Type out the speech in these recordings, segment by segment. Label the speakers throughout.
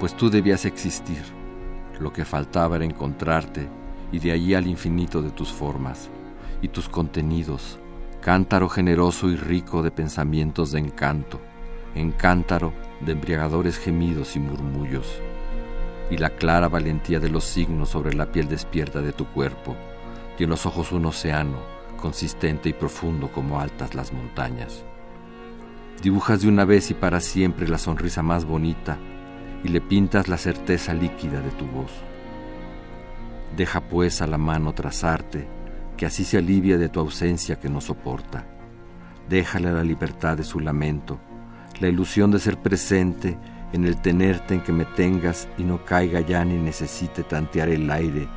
Speaker 1: Pues tú debías existir. Lo que faltaba era encontrarte y de allí al infinito de tus formas y tus contenidos, cántaro generoso y rico de pensamientos de encanto, encántaro de embriagadores gemidos y murmullos, y la clara valentía de los signos sobre la piel despierta de tu cuerpo, y en los ojos un océano, consistente y profundo como altas las montañas. Dibujas de una vez y para siempre la sonrisa más bonita y le pintas la certeza líquida de tu voz. Deja pues a la mano trazarte, que así se alivia de tu ausencia que no soporta. Déjale la libertad de su lamento, la ilusión de ser presente en el tenerte en que me tengas y no caiga ya ni necesite tantear el aire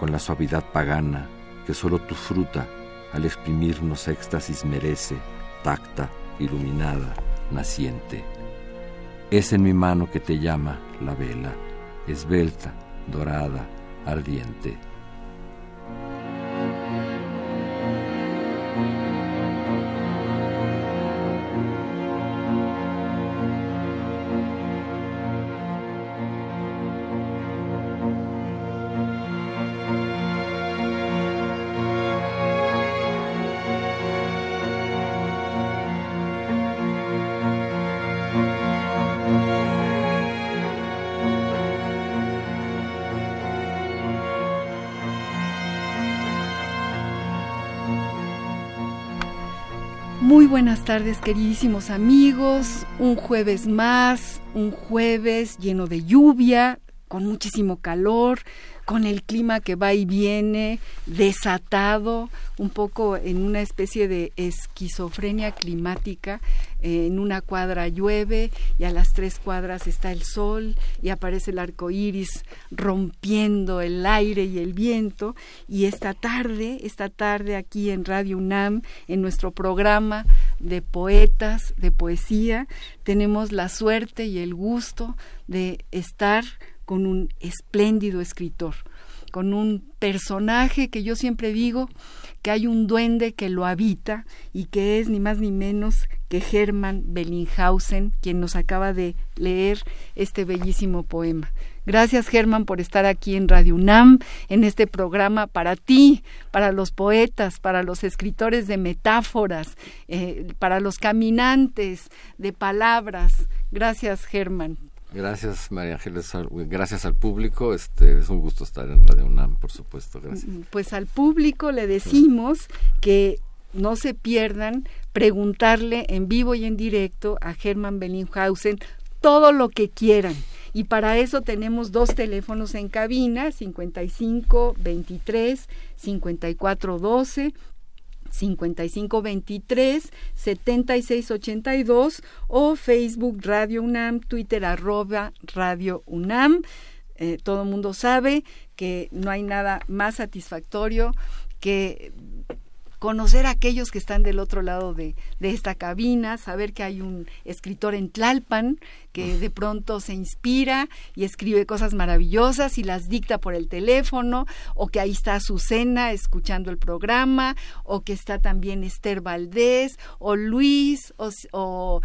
Speaker 1: con la suavidad pagana que solo tu fruta al exprimirnos éxtasis merece, tacta iluminada, naciente. Es en mi mano que te llama la vela, esbelta, dorada, ardiente.
Speaker 2: Buenas tardes queridísimos amigos, un jueves más, un jueves lleno de lluvia, con muchísimo calor, con el clima que va y viene, desatado, un poco en una especie de esquizofrenia climática. Eh, en una cuadra llueve y a las tres cuadras está el sol y aparece el arco iris rompiendo el aire y el viento. Y esta tarde, esta tarde aquí en Radio UNAM, en nuestro programa de poetas, de poesía, tenemos la suerte y el gusto de estar con un espléndido escritor, con un personaje que yo siempre digo que hay un duende que lo habita y que es ni más ni menos que Hermann Bellinghausen, quien nos acaba de leer este bellísimo poema. Gracias Germán por estar aquí en Radio UNAM, en este programa para ti, para los poetas, para los escritores de metáforas, eh, para los caminantes de palabras. Gracias Germán
Speaker 1: Gracias, María Ángeles. Gracias al público. Este, es un gusto estar en Radio UNAM, por supuesto. Gracias. Mm,
Speaker 2: pues al público le decimos que no se pierdan preguntarle en vivo y en directo a Germán Bellinghausen todo lo que quieran. Y para eso tenemos dos teléfonos en cabina, 55 23 54 12 5523 7682 o Facebook Radio UNAM, Twitter arroba Radio UNAM. Eh, todo el mundo sabe que no hay nada más satisfactorio que conocer a aquellos que están del otro lado de, de esta cabina, saber que hay un escritor en Tlalpan que de pronto se inspira y escribe cosas maravillosas y las dicta por el teléfono, o que ahí está Azucena escuchando el programa, o que está también Esther Valdés, o Luis, o,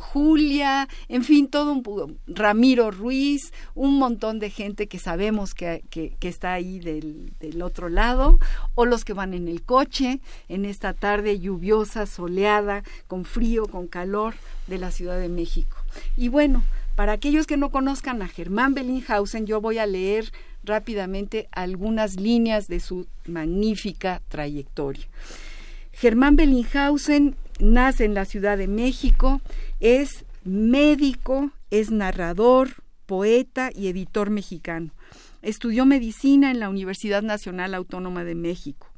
Speaker 2: Julia, en fin, todo un Ramiro Ruiz, un montón de gente que sabemos que, que, está ahí del, del otro lado, o los que van en el coche en esta tarde lluviosa, soleada, con frío, con calor de la Ciudad de México. Y bueno, para aquellos que no conozcan a Germán Bellinghausen, yo voy a leer rápidamente algunas líneas de su magnífica trayectoria. Germán Bellinghausen nace en la Ciudad de México, es médico, es narrador, poeta y editor mexicano. Estudió medicina en la Universidad Nacional Autónoma de México.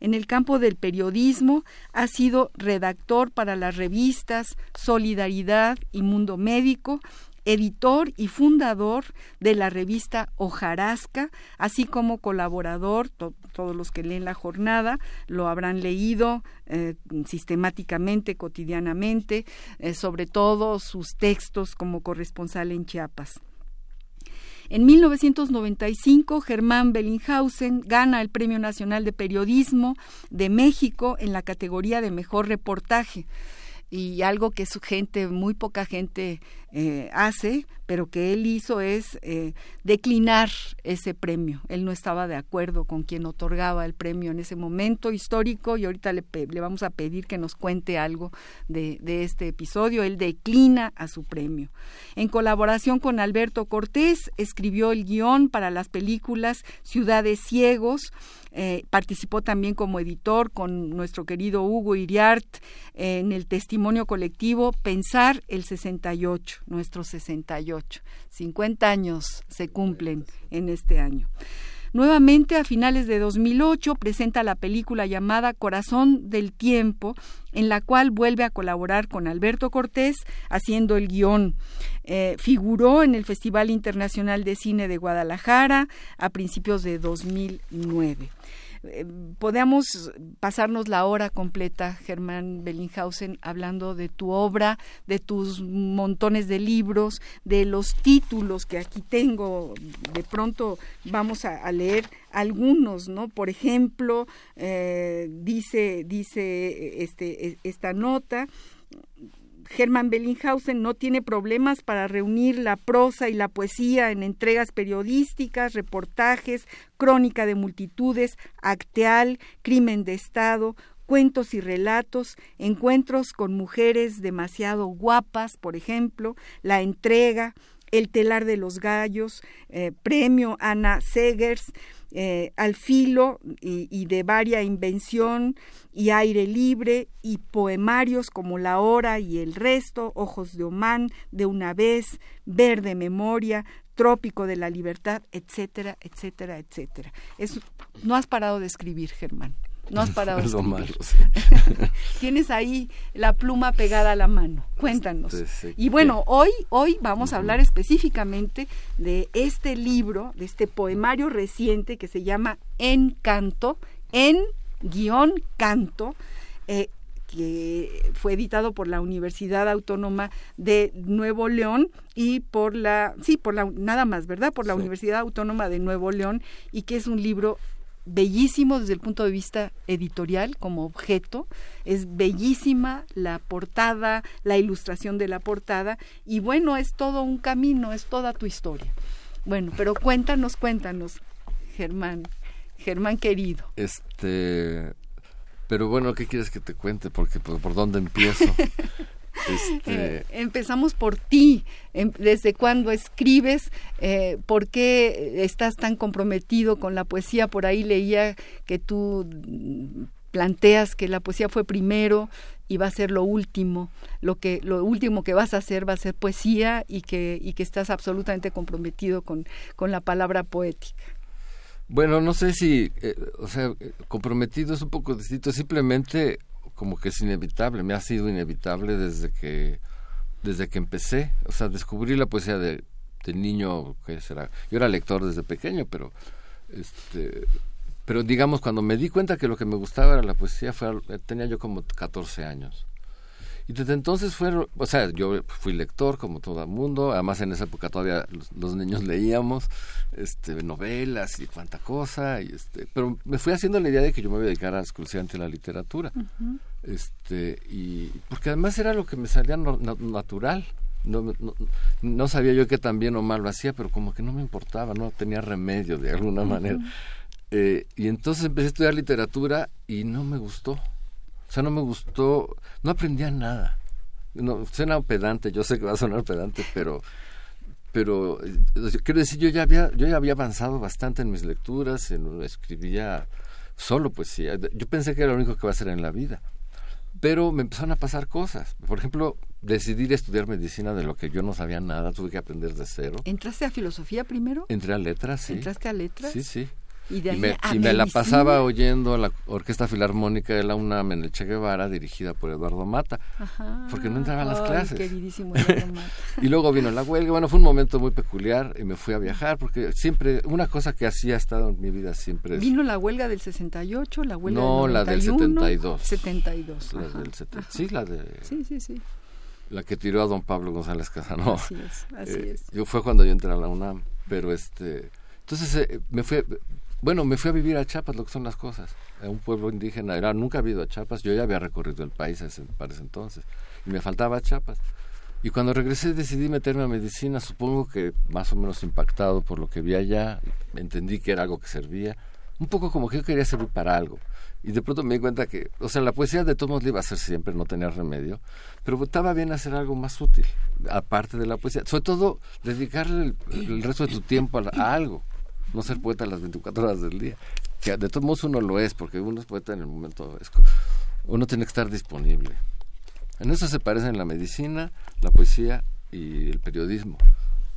Speaker 2: En el campo del periodismo ha sido redactor para las revistas Solidaridad y Mundo Médico, editor y fundador de la revista Ojarasca, así como colaborador, todos los que leen la jornada lo habrán leído eh, sistemáticamente, cotidianamente, eh, sobre todo sus textos como corresponsal en Chiapas. En 1995, Germán Bellinghausen gana el Premio Nacional de Periodismo de México en la categoría de Mejor Reportaje y algo que su gente, muy poca gente eh, hace, pero que él hizo es eh, declinar ese premio. Él no estaba de acuerdo con quien otorgaba el premio en ese momento histórico y ahorita le, le vamos a pedir que nos cuente algo de, de, este episodio. Él declina a su premio. En colaboración con Alberto Cortés, escribió el guion para las películas Ciudades Ciegos, eh, participó también como editor con nuestro querido Hugo Iriart en el testimonio colectivo Pensar el 68, nuestro 68. 50 años se cumplen en este año. Nuevamente, a finales de 2008, presenta la película llamada Corazón del Tiempo, en la cual vuelve a colaborar con Alberto Cortés haciendo el guion. Eh, figuró en el Festival Internacional de Cine de Guadalajara a principios de 2009. Eh, podemos pasarnos la hora completa, Germán Bellinghausen, hablando de tu obra, de tus montones de libros, de los títulos que aquí tengo. De pronto vamos a, leer algunos, ¿no? Por ejemplo, eh, dice, dice este, esta nota Hermann Bellinghausen no tiene problemas para reunir la prosa y la poesía en entregas periodísticas, reportajes, crónica de multitudes, acteal, crimen de Estado, cuentos y relatos, encuentros con mujeres demasiado guapas, por ejemplo, la entrega, el telar de los gallos, eh, premio Ana Segers, eh, al filo y, de varia invención y aire libre y poemarios como La Hora y el resto, Ojos de Omán, De una vez, Verde Memoria, Trópico de la Libertad, etcétera, etcétera, etcétera. no has parado de escribir, Germán. No has parado. de escribir. Tienes ahí la pluma pegada a la mano. Cuéntanos. y bueno, hoy, hoy vamos a hablar específicamente de este libro, de este poemario reciente que se llama Encanto, en guion canto, eh, que fue editado por la Universidad Autónoma de Nuevo León y por la, sí, por la, nada más, ¿verdad? Por la Universidad Autónoma de Nuevo León y que es un libro bellísimo desde el punto de vista editorial como objeto, es bellísima la portada, la ilustración de la portada y bueno, es todo un camino, es toda tu historia. Bueno, pero cuéntanos, cuéntanos, Germán, Germán querido.
Speaker 1: Este, pero bueno, ¿qué quieres que te cuente? Porque por, por dónde empiezo.
Speaker 2: Este... Eh, empezamos por ti, em, desde cuándo escribes, eh, por qué estás tan comprometido con la poesía. Por ahí leía que tú planteas que la poesía fue primero y va a ser lo último, lo que lo último que vas a hacer va a ser poesía y que y que estás absolutamente comprometido con, con la palabra poética.
Speaker 1: Bueno, no sé si, eh, o sea, comprometido es un poco distinto, simplemente como que es inevitable, me ha sido inevitable desde que desde que empecé, o sea, descubrí la poesía de, niño, ¿qué será? Yo era lector desde pequeño, pero este pero digamos, cuando me di cuenta que lo que me gustaba era la poesía, fue, tenía yo como 14 años. Y desde entonces fue, o sea, yo fui lector como todo el mundo, además en esa época todavía los, niños leíamos este, novelas y cuánta cosa, y este, pero me fui haciendo la idea de que yo me iba a dedicar exclusivamente a la literatura. este, y porque además era lo que me salía natural. No, no, sabía yo que tan bien o mal lo hacía, pero como que no me importaba, no tenía remedio de alguna manera. Eh, y entonces empecé a estudiar literatura y no me gustó sea, no me gustó, no aprendía nada. No, suena pedante, yo sé que va a sonar pedante, pero pero eh, quiero decir yo ya había yo ya había avanzado bastante en mis lecturas en, escribía solo poesía yo pensé que era lo único que iba a hacer en la vida pero me empezaron a pasar cosas. Por ejemplo decidir estudiar medicina de lo que yo no sabía nada tuve que aprender de cero.
Speaker 2: Entraste a filosofía primero
Speaker 1: entré a letras sí.
Speaker 2: Entraste a letras
Speaker 1: sí sí y, me, la pasaba oyendo la Orquesta Filarmónica de la UNAM en el Che Guevara, dirigida por Eduardo Mata, porque no entraba a las clases. y luego vino la huelga, bueno, fue un momento muy peculiar y me fui a viajar, porque siempre, una cosa que así ha estado en mi vida siempre
Speaker 2: ¿Vino la huelga del 68, la huelga
Speaker 1: no,
Speaker 2: del 91?
Speaker 1: la del 72.
Speaker 2: 72.
Speaker 1: La del sí, la de...
Speaker 2: Sí, sí, sí.
Speaker 1: La que tiró a don Pablo González Casanova.
Speaker 2: Así es, así eh, es.
Speaker 1: Yo fue cuando yo entré a la UNAM, pero este... Entonces eh, me fui, bueno, me fui a vivir a Chiapas, lo que son las cosas. A un pueblo indígena. Era, nunca había ido a Chiapas. Yo ya había recorrido el país para ese entonces. Y me faltaba Chiapas. Y cuando regresé decidí meterme a medicina, supongo que más o menos impactado por lo que vi allá, entendí que era algo que servía, un poco como que yo quería servir para algo. Y de pronto me di cuenta que, o sea, la poesía de todos modos iba a ser siempre, no tenía remedio, pero estaba bien hacer algo más útil, aparte de la poesía. Sobre todo, dedicarle el, resto de tu tiempo a algo no ser poeta las 24 horas del día. Que de todos modos uno lo es, porque uno es poeta en el momento. uno tiene que estar disponible. En eso se parecen la medicina, la poesía y el periodismo.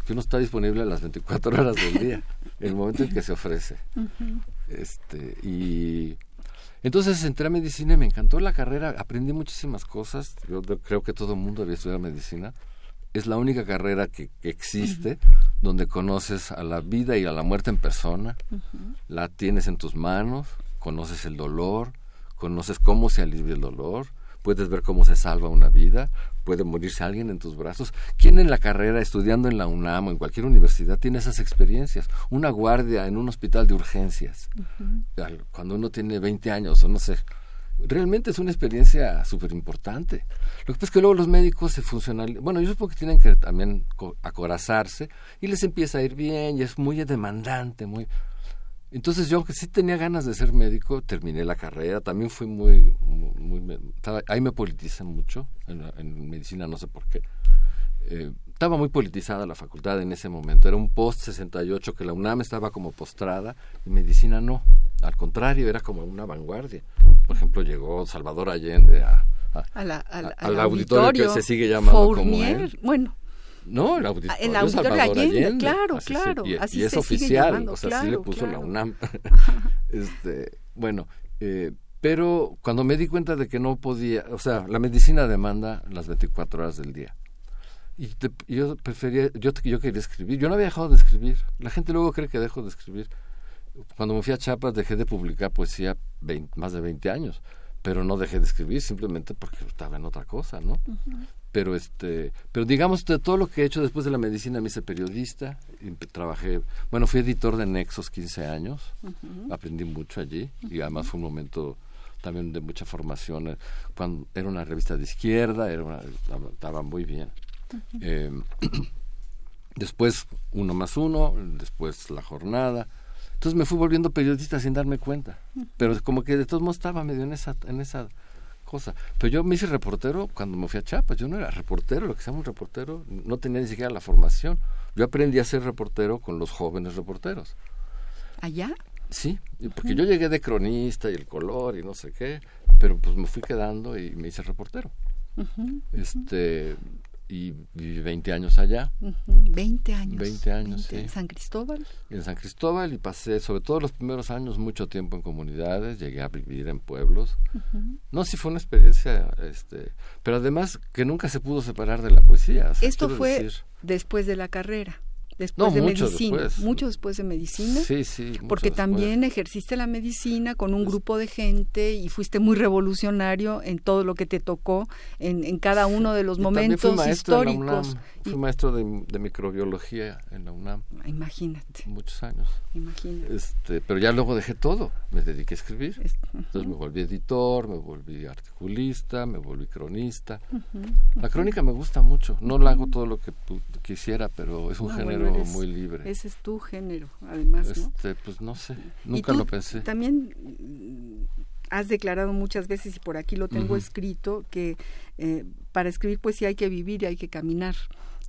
Speaker 1: Que uno está disponible a las 24 horas del día, en el momento en que se ofrece. este Y entonces entré a medicina y me encantó la carrera, aprendí muchísimas cosas. Yo creo que todo el mundo había estudiado medicina es la única carrera que, existe donde conoces a la vida y a la muerte en persona, la tienes en tus manos, conoces el dolor, conoces cómo se alivia el dolor, puedes ver cómo se salva una vida, puede morirse alguien en tus brazos. ¿Quién en la carrera, estudiando en la UNAM o en cualquier universidad, tiene esas experiencias? Una guardia en un hospital de urgencias, cuando uno tiene 20 años o no sé, realmente es una experiencia súper importante. Lo que pasa es que luego los médicos se funcionan, bueno, yo supongo que tienen que también acorazarse y les empieza a ir bien y es muy demandante, muy... Entonces yo, aunque sí tenía ganas de ser médico, terminé la carrera, también fui muy... muy, ahí me politicé mucho, en, medicina no sé por qué. Eh, estaba muy politizada la facultad en ese momento, era un post-68 que la UNAM estaba como postrada y medicina no. Al contrario, era como una vanguardia. Por ejemplo, llegó Salvador Allende a, al, auditorio, que se sigue llamando como él.
Speaker 2: Bueno.
Speaker 1: No, el auditorio, el auditorio Allende,
Speaker 2: claro, claro.
Speaker 1: y, es oficial, o sea, sí le puso la UNAM. este, bueno, eh, pero cuando me di cuenta de que no podía, o sea, la medicina demanda las 24 horas del día. Y yo prefería, yo, yo quería escribir, yo no había dejado de escribir. La gente luego cree que dejo de escribir. Cuando me fui a Chiapas dejé de publicar poesía más de 20 años, pero no dejé de escribir simplemente porque estaba en otra cosa, ¿no? Pero este, pero digamos de todo lo que he hecho después de la medicina me hice periodista, y trabajé, bueno, fui editor de Nexos 15 años, aprendí mucho allí y además fue un momento también de mucha formación, cuando era una revista de izquierda, era estaba muy bien. Eh, después uno más uno, después la jornada, entonces me fui volviendo periodista sin darme cuenta. Pero como que de todos modos estaba medio en esa, en esa cosa. Pero yo me hice reportero cuando me fui a Chiapas. Yo no era reportero, lo que se llama un reportero. No tenía ni siquiera la formación. Yo aprendí a ser reportero con los jóvenes reporteros.
Speaker 2: ¿Allá?
Speaker 1: Sí, porque yo llegué de cronista y el color y no sé qué, pero pues me fui quedando y me hice reportero. Este, y viví 20 años allá.
Speaker 2: 20 años.
Speaker 1: 20 años, sí.
Speaker 2: ¿En San Cristóbal?
Speaker 1: En San Cristóbal y pasé, sobre todo los primeros años, mucho tiempo en comunidades, llegué a vivir en pueblos. No, sí fue una experiencia, este, pero además que nunca se pudo separar de la poesía.
Speaker 2: Esto fue después de la carrera. Después
Speaker 1: No,
Speaker 2: de
Speaker 1: mucho
Speaker 2: medicina.
Speaker 1: después.
Speaker 2: Mucho después de medicina.
Speaker 1: Sí, sí.
Speaker 2: Porque
Speaker 1: después.
Speaker 2: también ejerciste la medicina con un grupo de gente y fuiste muy revolucionario en todo lo que te tocó, en, en cada uno de los
Speaker 1: Y
Speaker 2: momentos
Speaker 1: fui
Speaker 2: históricos.
Speaker 1: UNAM.
Speaker 2: Y-
Speaker 1: Fui maestro de, de microbiología en la UNAM
Speaker 2: imagínate,
Speaker 1: muchos años.
Speaker 2: imagínate.
Speaker 1: Este, pero ya luego dejé todo, me dediqué a escribir.
Speaker 2: Es-
Speaker 1: Entonces me volví editor, me volví articulista, me volví cronista. La crónica me gusta mucho. No la hago todo lo que quisiera, pero es un
Speaker 2: No,
Speaker 1: género
Speaker 2: bueno, eres-
Speaker 1: muy libre.
Speaker 2: Ese es tu género, además, ¿no?
Speaker 1: Este, pues no sé, nunca lo pensé.
Speaker 2: También mm, has declarado muchas veces, y por aquí lo tengo escrito, que eh, para escribir poesía hay que vivir y hay que caminar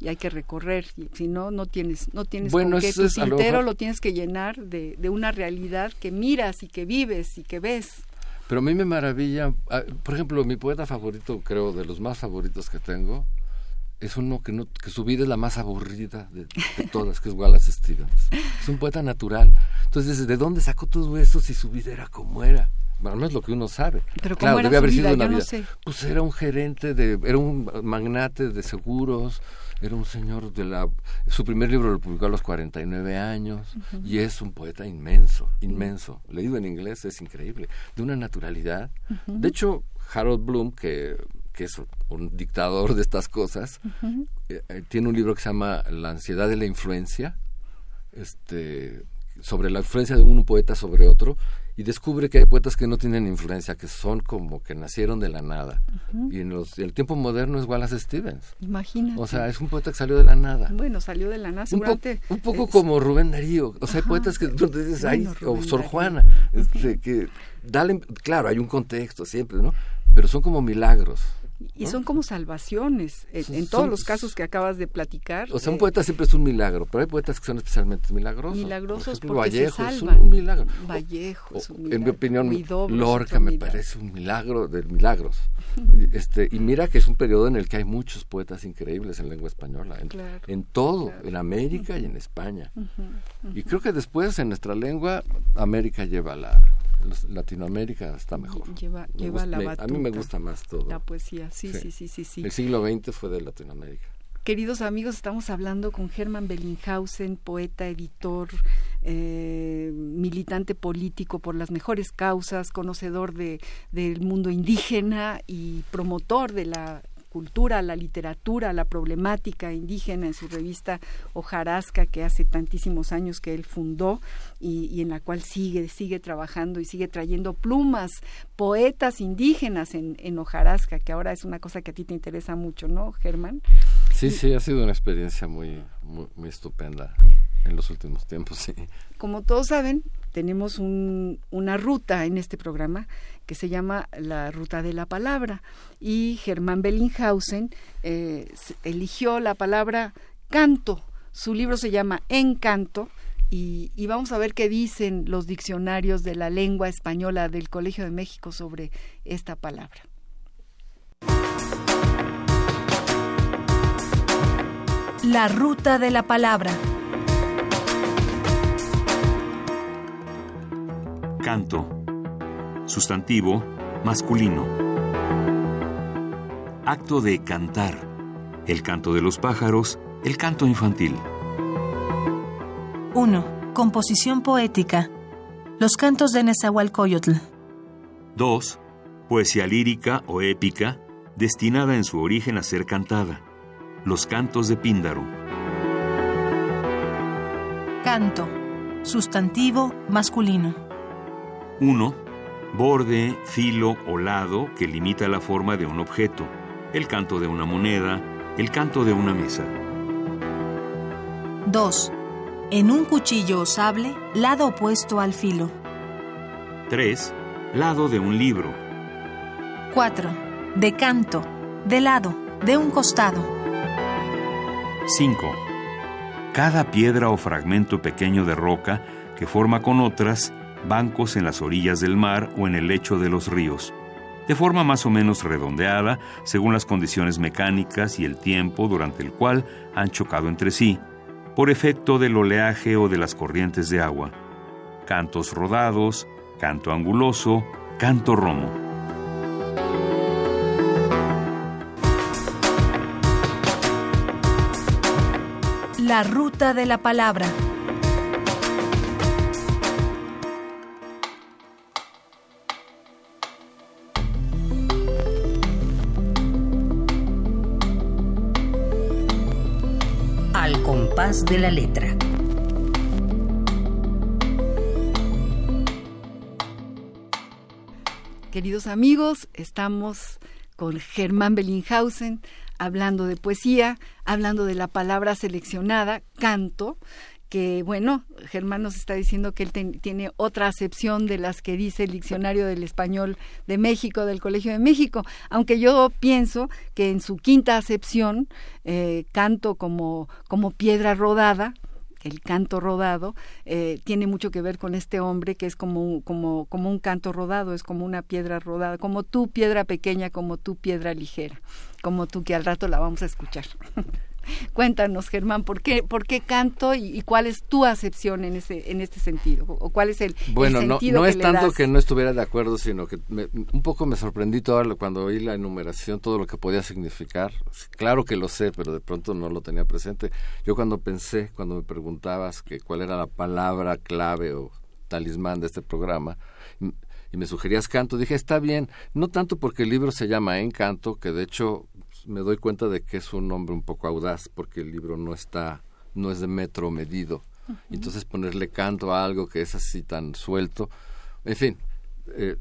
Speaker 2: y hay que recorrer. Y si no, no tienes, no tienes
Speaker 1: Bueno,
Speaker 2: con qué. Tu tintero lo tienes que llenar de, de una realidad que miras y que vives y que ves.
Speaker 1: Pero a mí me maravilla, ah, por ejemplo, mi poeta favorito, creo, de los más favoritos que tengo, es uno que, no, que su vida es la más aburrida de, de todas, que es Wallace Stevens. Es un poeta natural. Entonces, ¿de dónde sacó todo eso si su vida era como era? Bueno, no es lo que uno sabe.
Speaker 2: Pero ¿cómo
Speaker 1: claro,
Speaker 2: era
Speaker 1: debe haber
Speaker 2: vida?
Speaker 1: sido una
Speaker 2: Yo no
Speaker 1: vida.
Speaker 2: sé.
Speaker 1: Pues era un gerente de, era un magnate de seguros, era un señor de la, su primer libro lo publicó a los 49 años y es un poeta inmenso, inmenso. Leído en inglés es increíble, de una naturalidad. De hecho, Harold Bloom, que, que es un dictador de estas cosas, eh, eh, tiene un libro que se llama La ansiedad de la influencia, este, sobre la influencia de un poeta sobre otro y descubre que hay poetas que no tienen influencia, que son como que nacieron de la nada. Y en los, el tiempo moderno es Wallace Stevens.
Speaker 2: Imagínate.
Speaker 1: O sea, es un poeta que salió de la nada.
Speaker 2: bueno, salió de la nada,
Speaker 1: Un, po-
Speaker 2: seguramente.
Speaker 1: un poco
Speaker 2: es-
Speaker 1: como Rubén Darío. O sea, hay poetas que ay,
Speaker 2: Bueno,
Speaker 1: o Sor. Juana, este, que dale, claro, hay un contexto siempre, ¿no? Pero son como milagros.
Speaker 2: Y
Speaker 1: ¿no?
Speaker 2: son como salvaciones, en,
Speaker 1: Son-
Speaker 2: en todos
Speaker 1: son-
Speaker 2: los casos que acabas de platicar.
Speaker 1: O sea, un
Speaker 2: eh,
Speaker 1: poeta siempre es un milagro, pero hay poetas que son especialmente milagrosos.
Speaker 2: milagrosos
Speaker 1: Por ejemplo,
Speaker 2: porque
Speaker 1: Vallejo
Speaker 2: se
Speaker 1: es un milagro.
Speaker 2: Vallejo
Speaker 1: O-
Speaker 2: es un
Speaker 1: en mi
Speaker 2: milagro.
Speaker 1: opinión, Lorca me
Speaker 2: milagro.
Speaker 1: parece un milagro de milagros. este Y mira que es un periodo en el que hay muchos poetas increíbles en lengua española, en,
Speaker 2: Claro,
Speaker 1: en todo,
Speaker 2: claro.
Speaker 1: en América y en España. Y creo que después en nuestra lengua, América lleva la... los- Latinoamérica está mejor.
Speaker 2: Lleva-
Speaker 1: Me
Speaker 2: lleva la
Speaker 1: me- a mí me
Speaker 2: batuta.
Speaker 1: gusta más todo.
Speaker 2: La poesía, sí, sí,
Speaker 1: Sí.
Speaker 2: sí, sí, sí.
Speaker 1: El siglo XX fue de Latinoamérica.
Speaker 2: Queridos amigos, estamos hablando con Germán Bellinghausen, poeta, editor, eh, militante político por las mejores causas, conocedor de, del mundo indígena y promotor de la cultura, la literatura, la problemática indígena en su revista Hojarasca, que hace tantísimos años que él fundó y, y en la cual sigue, sigue trabajando y sigue trayendo plumas, poetas indígenas en, en Hojarasca, que ahora es una cosa que a ti te interesa mucho, ¿no, Germán?
Speaker 1: Sí, sí, ha sido una experiencia muy, muy, muy estupenda en los últimos tiempos, sí.
Speaker 2: Como todos saben, tenemos un- una ruta en este programa que se llama la Ruta de la Palabra y Germán Bellinghausen eh, eligió la palabra canto. Su libro se llama Encanto y vamos a ver qué dicen los diccionarios de la lengua española del Colegio de México sobre esta palabra.
Speaker 3: La ruta de la palabra.
Speaker 4: Canto. Sustantivo masculino. Acto de cantar. El canto de los pájaros, el canto infantil.
Speaker 3: 1. Composición poética. Los cantos de Nezahualcóyotl.
Speaker 4: 2. Poesía lírica o épica, destinada en su origen a ser cantada. Los cantos de Píndaro.
Speaker 3: Canto. Sustantivo masculino.
Speaker 4: 1. Borde, filo o lado que limita la forma de un objeto. El canto de una moneda, el canto de una mesa.
Speaker 3: 2. En un cuchillo o sable, lado opuesto al filo.
Speaker 4: 3. Lado de un libro.
Speaker 3: 4. De canto, de lado, de un costado.
Speaker 4: 5. Cada piedra o fragmento pequeño de roca que forma con otras bancos en las orillas del mar o en el lecho de los ríos, de forma más o menos redondeada según las condiciones mecánicas y el tiempo durante el cual han chocado entre sí, por efecto del oleaje o de las corrientes de agua. Cantos rodados, canto anguloso, canto romo.
Speaker 3: La ruta de la palabra.
Speaker 5: De la letra.
Speaker 2: Queridos amigos, estamos con Germán Bellinghausen hablando de poesía, hablando de la palabra seleccionada, canto, que bueno, Germán nos está diciendo que él tiene otra acepción de las que dice el diccionario del español de México, del Colegio de México, aunque yo pienso que en su quinta acepción, eh, canto como, como piedra rodada, el canto rodado eh, tiene mucho que ver con este hombre que es como, como, como un canto rodado, es como una piedra rodada, como tu piedra pequeña, como tu piedra ligera, como tú que al rato la vamos a escuchar. Cuéntanos, Germán, ¿por qué, por qué canto y, cuál es tu acepción en ese en este sentido? ¿O cuál es el,
Speaker 1: bueno,
Speaker 2: sentido
Speaker 1: no, no es tanto que no estuviera de acuerdo, sino que un poco me sorprendí todo cuando oí la enumeración, todo lo que podía significar. Claro que lo sé, pero de pronto no lo tenía presente. Yo cuando pensé, cuando me preguntabas que cuál era la palabra clave o talismán de este programa, y me sugerías canto, dije, está bien, no tanto porque el libro se llama Encanto, que de hecho me doy cuenta de que es un nombre un poco audaz porque el libro no está, no es de metro medido. Entonces ponerle canto a algo que es así tan suelto, en fin, eh,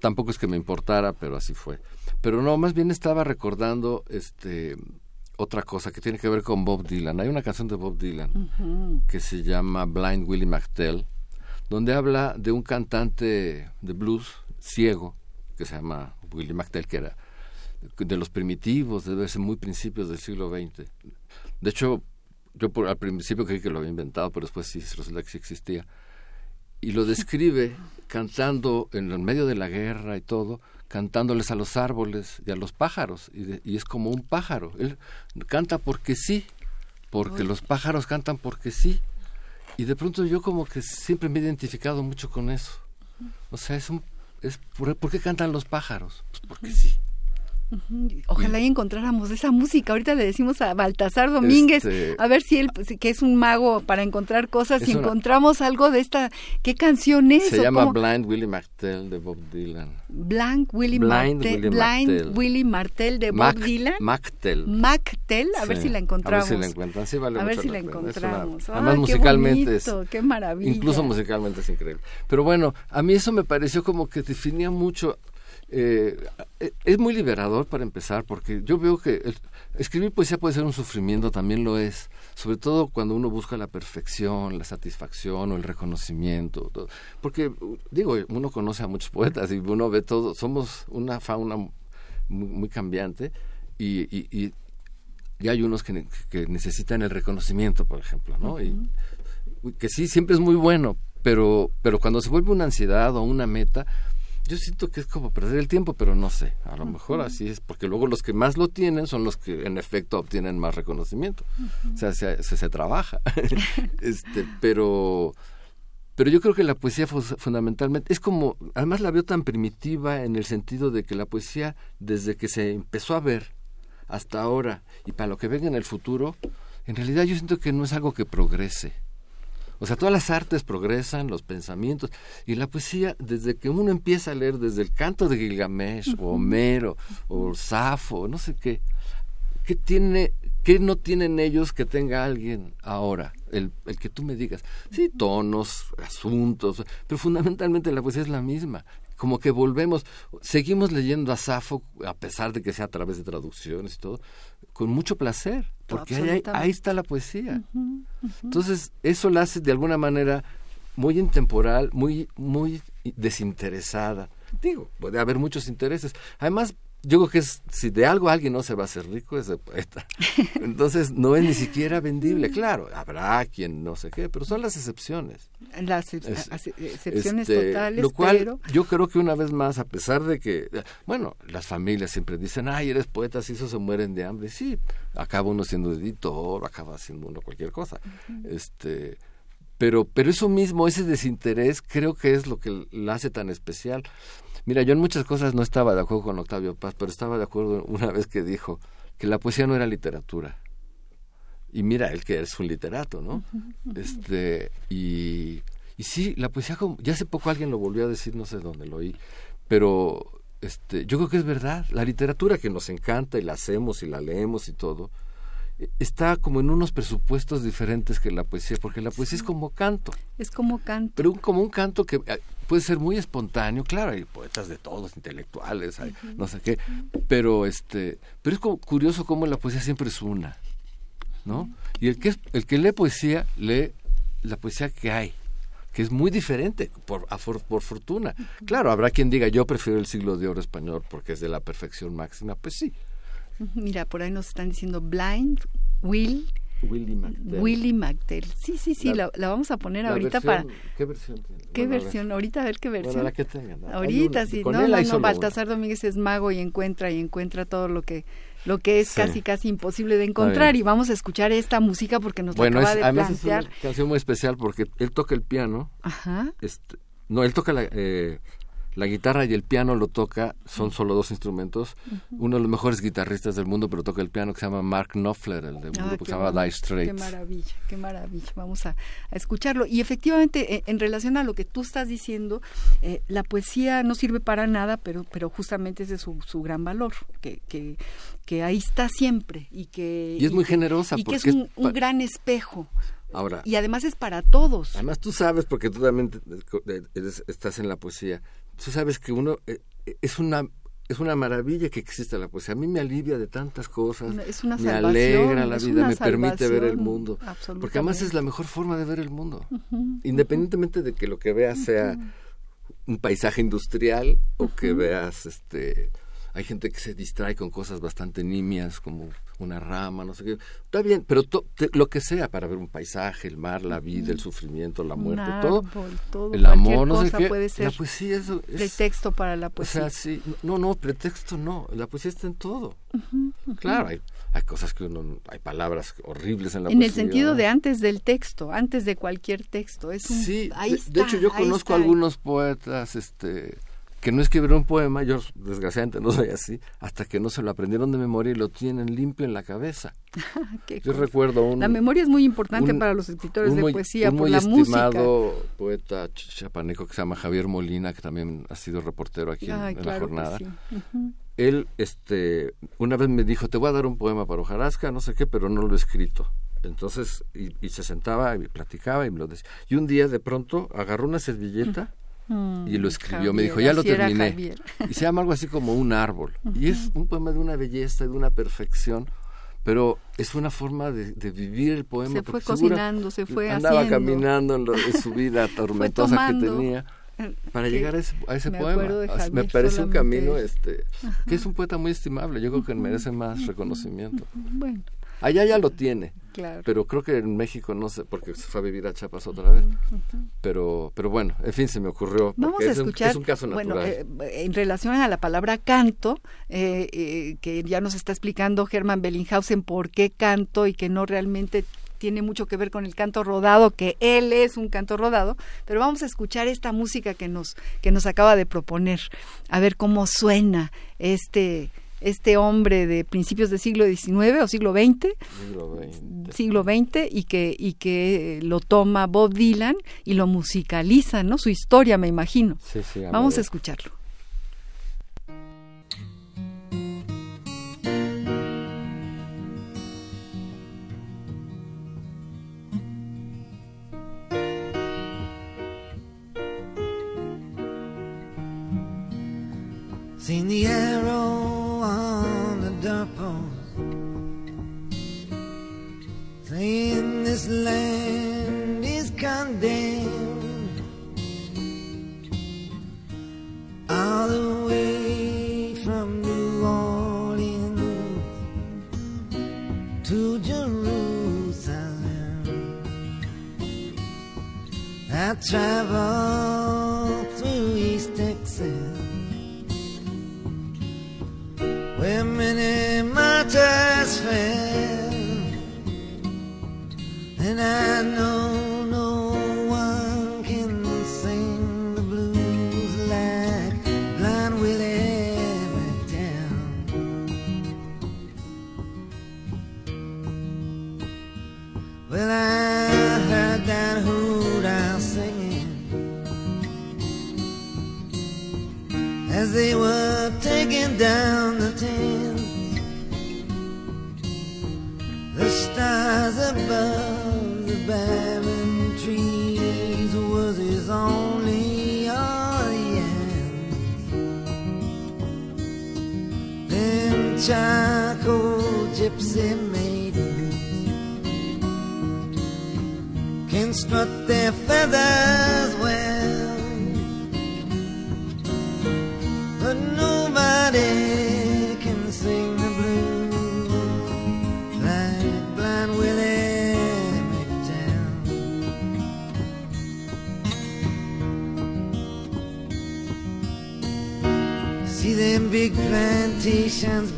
Speaker 1: tampoco es que me importara, pero así fue. Pero no, más bien estaba recordando este otra cosa que tiene que ver con Bob Dylan. Hay una canción de Bob Dylan que se llama Blind Willie McTell, donde habla de un cantante de blues ciego que se llama Willie McTell, que era de los primitivos, debe ser muy principios del siglo XX. De hecho, yo por, al principio creí que lo había inventado, pero después sí resulta que sí existía. Y lo describe cantando en el medio de la guerra y todo, cantándoles a los árboles y a los pájaros. Y, es como un pájaro. Él canta porque sí, porque los pájaros cantan porque sí. Y de pronto yo como que siempre me he identificado mucho con eso. O sea, es un... Es, ¿por, qué cantan los pájaros? Pues porque sí.
Speaker 2: Ojalá y encontráramos esa música. Ahorita le decimos a Baltasar Domínguez, este, a ver si él, que es un mago para encontrar cosas, si encontramos algo de esta. ¿Qué canción es?
Speaker 1: Se llama Blind Willie Martell de Bob Dylan.
Speaker 2: Blind Willie Martell. Blind Willie Martell de Bob Dylan.
Speaker 1: Mactel.
Speaker 2: Mactel, a ver si la encontramos.
Speaker 1: A ver si la encuentran, sí vale
Speaker 2: A ver si la, encontramos.
Speaker 1: además musicalmente
Speaker 2: qué es. Qué maravilla.
Speaker 1: Incluso musicalmente es increíble. Pero bueno, a mí eso me pareció como que definía mucho eh, es muy liberador para empezar, porque yo veo que escribir poesía puede ser un sufrimiento, también lo es, sobre todo cuando uno busca la perfección, la satisfacción o el reconocimiento. Porque, digo, uno conoce a muchos poetas y uno ve todo, somos una fauna muy, cambiante y, y, hay unos que, necesitan el reconocimiento, por ejemplo, ¿no? y, que sí, siempre es muy bueno, pero, pero cuando se vuelve una ansiedad o una meta, yo siento que es como perder el tiempo, pero no sé. A lo mejor así es, porque luego los que más lo tienen son los que en efecto obtienen más reconocimiento. O sea, se, se, trabaja. este, pero, pero yo creo que la poesía fundamentalmente es como, además la veo tan primitiva en el sentido de que la poesía, desde que se empezó a ver hasta ahora y para lo que venga en el futuro, en realidad yo siento que no es algo que progrese o sea, todas las artes progresan, los pensamientos, y la poesía, desde que uno empieza a leer desde el canto de Gilgamesh, o Homero, o Safo, no sé qué, ¿qué tiene, qué no tienen ellos que tenga alguien ahora? El, el que tú me digas, sí, tonos, asuntos, pero fundamentalmente la poesía es la misma. Como que volvemos, seguimos leyendo a Safo, a pesar de que sea a través de traducciones y todo, con mucho placer, porque ahí, está la poesía. Entonces, eso la hace de alguna manera muy intemporal, muy, muy desinteresada. Digo, puede haber muchos intereses. Además, yo creo que es, si de algo alguien no se va a hacer rico es de poeta. Entonces no es ni siquiera vendible. Claro, habrá quien no sé qué, pero son las excepciones.
Speaker 2: Las excepciones este, totales.
Speaker 1: Lo cual yo creo que una vez más, a pesar de que, bueno, las familias siempre dicen, ay, eres poeta, si eso se mueren de hambre. Sí, acaba uno siendo editor, acaba siendo uno cualquier cosa. Este pero pero eso mismo ese desinterés creo que es lo que la hace tan especial Mira, yo en muchas cosas no estaba de acuerdo con Octavio Paz, pero estaba de acuerdo una vez que dijo que la poesía no era literatura. Y mira, él que es un literato, ¿no? Este, y, y sí, la poesía, como, ya hace poco alguien lo volvió a decir, no sé dónde lo oí, pero este, yo creo que es verdad. La literatura que nos encanta y la hacemos y la leemos y todo, está como en unos presupuestos diferentes que la poesía, porque la poesía es como canto.
Speaker 2: Es como canto.
Speaker 1: Pero como un canto que eh, puede ser muy espontáneo, claro, hay poetas de todos, intelectuales, hay no sé qué, pero este, pero es como curioso cómo la poesía siempre es una, ¿no? Y el que es, el que lee poesía lee la poesía que hay que es muy diferente, por, por fortuna. Claro, habrá quien diga, yo prefiero el siglo de oro español porque es de la perfección máxima. Pues sí.
Speaker 2: Mira, por ahí nos están diciendo Blind, Will,
Speaker 1: Willy McDell.
Speaker 2: Willy McDell. Sí, sí, sí, la, la, vamos a poner ahorita para...
Speaker 1: ¿Qué versión tiene?
Speaker 2: ¿Qué versión? ahorita a ver qué versión.
Speaker 1: Bueno, la que tengan.
Speaker 2: Ahorita sí. No, no, no, Baltasar Domínguez es mago y encuentra y encuentra todo lo que lo que es casi casi imposible de encontrar y vamos a escuchar esta música porque nos
Speaker 1: bueno,
Speaker 2: lo acaba
Speaker 1: es,
Speaker 2: de plantear.
Speaker 1: Es una canción muy especial porque él toca el piano.
Speaker 2: Ajá.
Speaker 1: Este, no, él toca la, eh, la guitarra y el piano lo toca, son solo dos instrumentos. Uno de los mejores guitarristas del mundo, pero toca el piano que se llama Mark Knopfler, el de un
Speaker 2: Ah,
Speaker 1: grupo que se llama Dire Straits.
Speaker 2: Qué maravilla, qué maravilla. Vamos a, a escucharlo. Y efectivamente, eh, en relación a lo que tú estás diciendo, eh, la poesía no sirve para nada, pero, pero justamente ese es su, su gran valor, que, que, que ahí está siempre y que...
Speaker 1: Y es muy
Speaker 2: que-
Speaker 1: generosa
Speaker 2: Y que es un, gran espejo.
Speaker 1: Ahora,
Speaker 2: Y además es para todos.
Speaker 1: Además tú sabes, porque tú también eres- estás en la poesía, tú sabes que uno eh, eh, es una es una maravilla que exista la poesía. A mí me alivia de tantas cosas,
Speaker 2: es una
Speaker 1: me alegra la vida, me permite ver el mundo. Porque además es la mejor forma de ver el mundo. Independientemente de que lo que veas sea un paisaje industrial o que veas este hay gente que se distrae con cosas bastante nimias como una rama, no sé qué. Está bien, pero to- te- lo que sea para ver un paisaje, el mar, la vida, el sufrimiento, la muerte, todo,
Speaker 2: árbol, todo,
Speaker 1: el
Speaker 2: cualquier
Speaker 1: amor, no sé qué.
Speaker 2: puede
Speaker 1: La poesía eso es
Speaker 2: pretexto para la
Speaker 1: o
Speaker 2: poesía.
Speaker 1: sea, sí, no, no, pretexto no, la poesía está en todo. Claro, hay, hay cosas que uno, hay palabras horribles en la
Speaker 2: en
Speaker 1: poesía.
Speaker 2: el sentido de antes del texto, antes de cualquier texto. Es un,
Speaker 1: Sí,
Speaker 2: ahí
Speaker 1: de,
Speaker 2: está,
Speaker 1: de hecho yo conozco
Speaker 2: está.
Speaker 1: algunos poetas este que no escribieron un poema, yo desgraciadamente no soy así, hasta que no se lo aprendieron de memoria y lo tienen limpio en la cabeza. Yo
Speaker 2: cosa.
Speaker 1: recuerdo un
Speaker 2: La memoria es muy importante
Speaker 1: un-
Speaker 2: para los escritores de poesía
Speaker 1: un
Speaker 2: por
Speaker 1: muy
Speaker 2: la música.
Speaker 1: estimado poeta ch- chapaneco que se llama Javier Molina, que también ha sido reportero aquí en- la
Speaker 2: claro
Speaker 1: jornada.
Speaker 2: sí.
Speaker 1: Él este una vez me dijo, "Te voy a dar un poema para hojarasca, no sé qué, pero no lo he escrito." Entonces, y, y se sentaba y platicaba y me lo decía. Y un día de pronto agarró una servilleta
Speaker 2: Mm,
Speaker 1: y lo escribió. me dijo, ya lo terminé. Y se llama algo así como un árbol. Y es un poema de una belleza, de una perfección, pero es una forma de, de vivir el poema.
Speaker 2: Se fue cocinando, se fue
Speaker 1: Andaba
Speaker 2: haciendo.
Speaker 1: caminando en, lo- en su vida tormentosa que tenía para
Speaker 2: Que
Speaker 1: llegar a ese, a ese
Speaker 2: me
Speaker 1: poema. me parece un camino este que es un poeta muy estimable. Yo creo que merece más reconocimiento.
Speaker 2: Bueno,
Speaker 1: Allá ya lo tiene.
Speaker 2: Claro.
Speaker 1: Pero creo que en México no sé, porque se fue a vivir a Chiapas otra vez. Pero, pero bueno, en fin, se me ocurrió.
Speaker 2: Vamos a
Speaker 1: es un-
Speaker 2: escuchar,
Speaker 1: es un caso
Speaker 2: bueno, eh, en relación a la palabra canto, eh, eh, que ya nos está explicando Hermann Bellinghausen por qué canto y que no realmente tiene mucho que ver con el canto rodado, que él es un canto rodado, pero vamos a escuchar esta música que nos, que nos acaba de proponer, a ver cómo suena este, este hombre de principios del siglo XIX o siglo XX,
Speaker 1: Siglo XX.
Speaker 2: siglo XX y que y que lo toma Bob Dylan y lo musicaliza, ¿no? Su historia, me imagino.
Speaker 1: Sí, sí,
Speaker 2: Vamos a escucharlo.
Speaker 6: Seen the arrow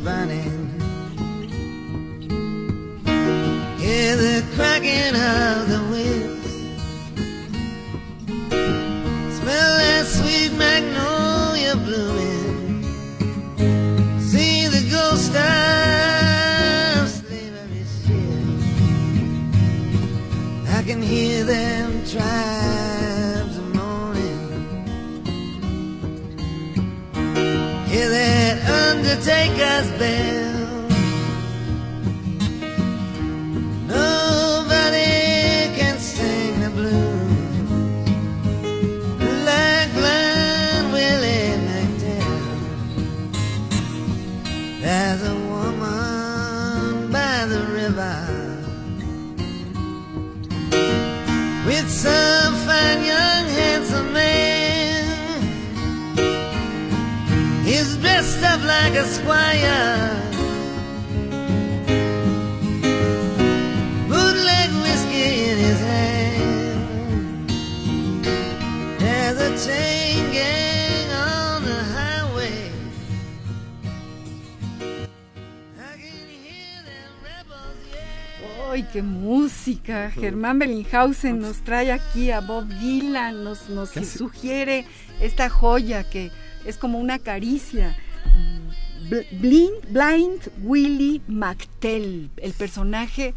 Speaker 6: burning.
Speaker 2: Germán Bellinghausen nos trae aquí a Bob Dylan, nos, nos sugiere esta joya que es como una caricia. Bl- Blind, Blind Willie McTell, el personaje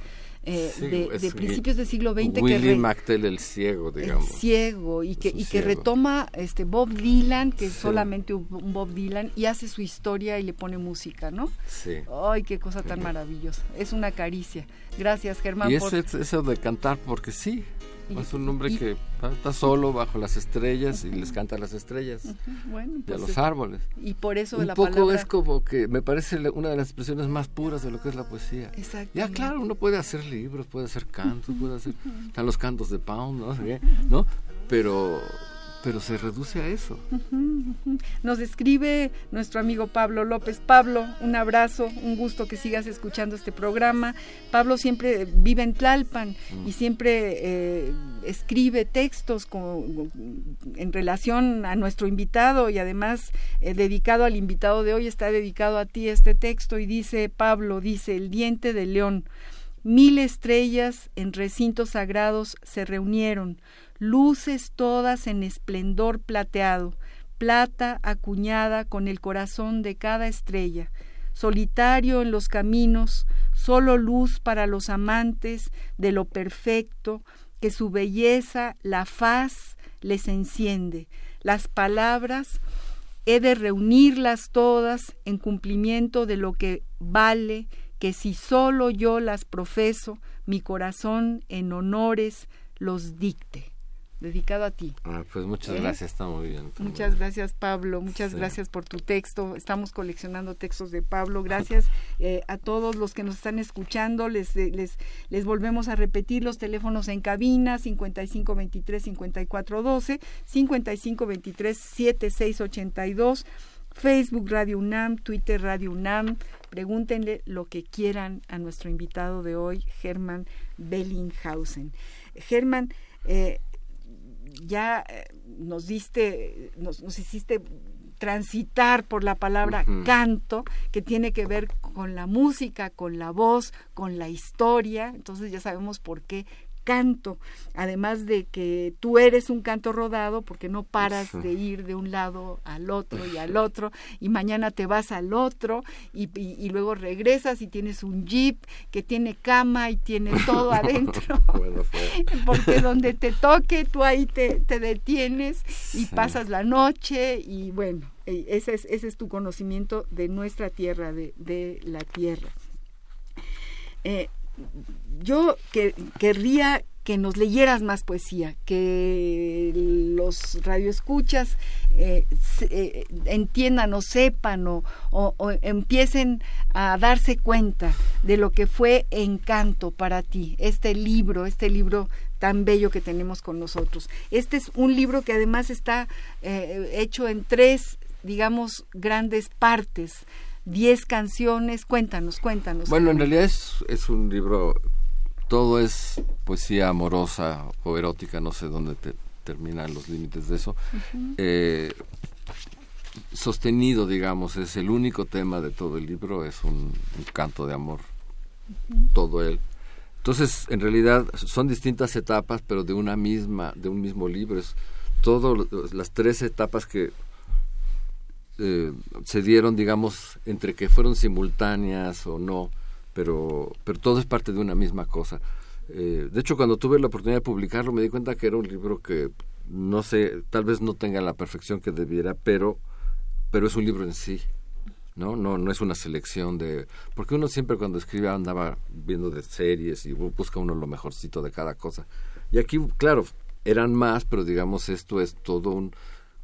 Speaker 2: eh,
Speaker 1: Sí,
Speaker 2: de, principios del siglo XX que
Speaker 1: Willie
Speaker 2: re-
Speaker 1: McTell el ciego,
Speaker 2: el
Speaker 1: digamos.
Speaker 2: ciego y que, y que retoma este Bob Dylan, que es solamente un un Bob Dylan, y hace su historia y le pone música, ¿no?
Speaker 1: Sí.
Speaker 2: Ay, qué cosa tan maravillosa. Es una caricia. Gracias, Germán.
Speaker 1: Y
Speaker 2: por-
Speaker 1: eso, eso de cantar porque sí.
Speaker 2: Y-
Speaker 1: es un hombre
Speaker 2: y-
Speaker 1: que está solo bajo las estrellas y les canta a las estrellas
Speaker 2: Bueno,
Speaker 1: y a
Speaker 2: pues,
Speaker 1: los árboles.
Speaker 2: Y por eso
Speaker 1: Un
Speaker 2: la
Speaker 1: poco
Speaker 2: palabra...
Speaker 1: es como que me parece una de las expresiones más puras de lo que es la poesía.
Speaker 2: Exactamente.
Speaker 1: Ya claro, uno puede hacer libros, puede hacer cantos, puede hacer están los cantos de Pound, no sé qué, ¿no? Pero pero se reduce a eso.
Speaker 2: Nos escribe nuestro amigo Pablo López. Pablo, un abrazo, un gusto que sigas escuchando este programa. Pablo siempre vive en Tlalpan y siempre eh, escribe textos con- en relación a nuestro invitado y además eh, dedicado al invitado de hoy, está dedicado a ti este texto y dice, Pablo, dice, el diente de león. Mil estrellas en recintos sagrados se reunieron, luces todas en esplendor plateado, plata acuñada con el corazón de cada estrella, solitario en los caminos, solo luz para los amantes de lo perfecto, que su belleza, la faz, les enciende. Las palabras he de reunirlas todas en cumplimiento de lo que vale, que si solo yo las profeso, mi corazón en honores los dicte. Dedicado a ti.
Speaker 1: Ah, pues muchas
Speaker 2: ¿Eh?
Speaker 1: gracias, está muy bien.
Speaker 2: Muchas gracias Pablo, muchas
Speaker 1: Sí.
Speaker 2: gracias por tu texto. Estamos coleccionando textos de Pablo. Gracias eh, a todos los que nos están escuchando. Les, eh, les, les volvemos a repetir los teléfonos en cabina 5523 5412, 5523 7682, Facebook Radio UNAM, Twitter Radio UNAM. Pregúntenle lo que quieran a nuestro invitado de hoy, Germán Bellinghausen. Germán, eh, ya eh, nos diste, nos, nos hiciste transitar por la palabra canto, que tiene que ver con la música, con la voz, con la historia. Entonces ya sabemos por qué canto, además de que tú eres un canto rodado porque no paras de ir de un lado al otro y al otro y mañana te vas al otro y, y, luego regresas y tienes un jeep que tiene cama y tiene todo adentro. porque donde te toque tú ahí te, te detienes y pasas la noche y bueno, e, ese es, ese es tu conocimiento de nuestra tierra, de, de la tierra. Eh, yo que, querría que nos leyeras más poesía, que los radioescuchas eh, eh, entiendan o sepan o, empiecen a darse cuenta de lo que fue Encanto para ti, este libro, este libro tan bello que tenemos con nosotros. Este es un libro que además está eh, hecho en tres, digamos, grandes partes. Diez canciones, cuéntanos, cuéntanos.
Speaker 1: Bueno, en realidad es, es un libro todo es poesía amorosa o erótica, no sé dónde terminan los límites de eso. Eh, sostenido, digamos, es el único tema de todo el libro, es un, canto de amor, todo él. Entonces, en realidad son distintas etapas, pero de una misma, de un mismo libro. Es todas las tres etapas que eh, se dieron, digamos, entre que fueron simultáneas o no, pero, pero todo es parte de una misma cosa. Eh, de hecho, cuando tuve la oportunidad de publicarlo, me di cuenta que era un libro que no sé, tal vez no tenga la perfección que debiera, pero, pero es un libro en sí. ¿no? No, no es una selección de... Porque uno siempre cuando escribe andaba viendo de series y busca uno lo mejorcito de cada cosa. Y aquí, claro, eran más, pero digamos esto es todo un,